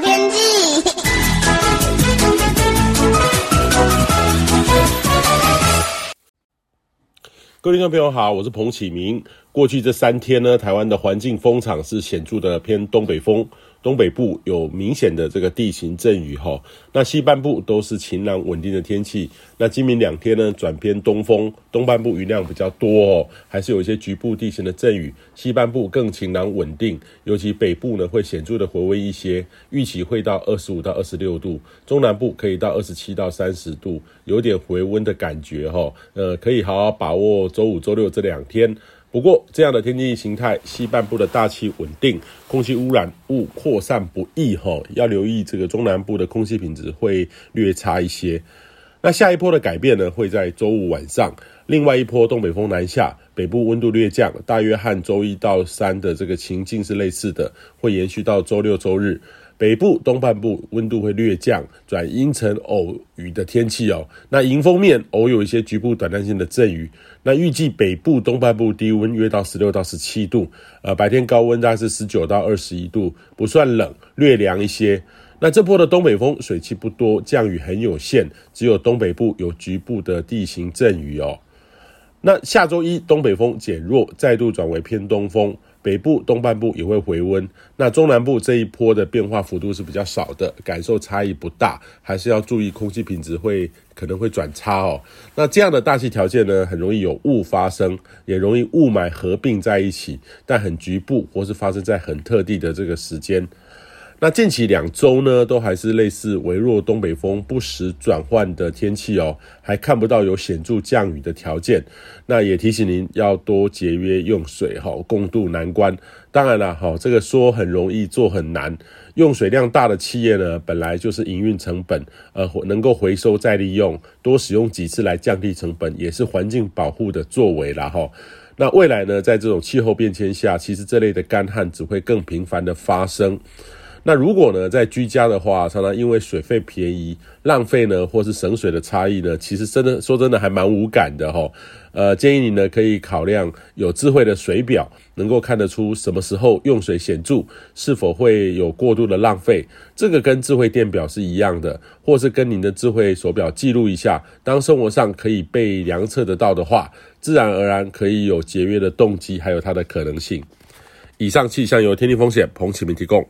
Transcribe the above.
天气。各位听众朋友好，我是彭启明。过去这三天呢，台湾的环境风场是显著的偏东北风。东北部有明显的这个地形阵雨哈，那西半部都是晴朗稳定的天气。那今明两天呢，转偏东风，东半部云量比较多哦，还是有一些局部地形的阵雨。西半部更晴朗稳定，尤其北部呢会显著的回温一些，预期会到二十五到二十六度，中南部可以到二十七到三十度，有点回温的感觉哈。呃，可以好好把握周五、周六这两天。不过，这样的天气形态，西半部的大气稳定，空气污染物扩散不易，哈，要留意这个中南部的空气品质会略差一些。那下一波的改变呢，会在周五晚上，另外一波东北风南下，北部温度略降，大约和周一到三的这个情境是类似的，会延续到周六周日。北部东半部温度会略降，转阴沉偶雨的天气哦。那迎风面偶有一些局部短暂性的阵雨。那预计北部东半部低温约到十六到十七度，呃，白天高温大概是十九到二十一度，不算冷，略凉一些。那这波的东北风水汽不多，降雨很有限，只有东北部有局部的地形阵雨哦。那下周一东北风减弱，再度转为偏东风。北部东半部也会回温，那中南部这一波的变化幅度是比较少的，感受差异不大，还是要注意空气品质会可能会转差哦。那这样的大气条件呢，很容易有雾发生，也容易雾霾合并在一起，但很局部或是发生在很特定的这个时间。那近期两周呢，都还是类似微弱东北风不时转换的天气哦，还看不到有显著降雨的条件。那也提醒您要多节约用水哈，共度难关。当然了哈，这个说很容易做很难。用水量大的企业呢，本来就是营运成本，呃，能够回收再利用，多使用几次来降低成本，也是环境保护的作为啦哈。那未来呢，在这种气候变迁下，其实这类的干旱只会更频繁的发生。那如果呢，在居家的话，常常因为水费便宜、浪费呢，或是省水的差异呢，其实真的说真的还蛮无感的齁。呃，建议你呢可以考量有智慧的水表，能够看得出什么时候用水显著，是否会有过度的浪费。这个跟智慧电表是一样的，或是跟您的智慧手表记录一下。当生活上可以被量测得到的话，自然而然可以有节约的动机，还有它的可能性。以上气象由天气风险彭启明提供。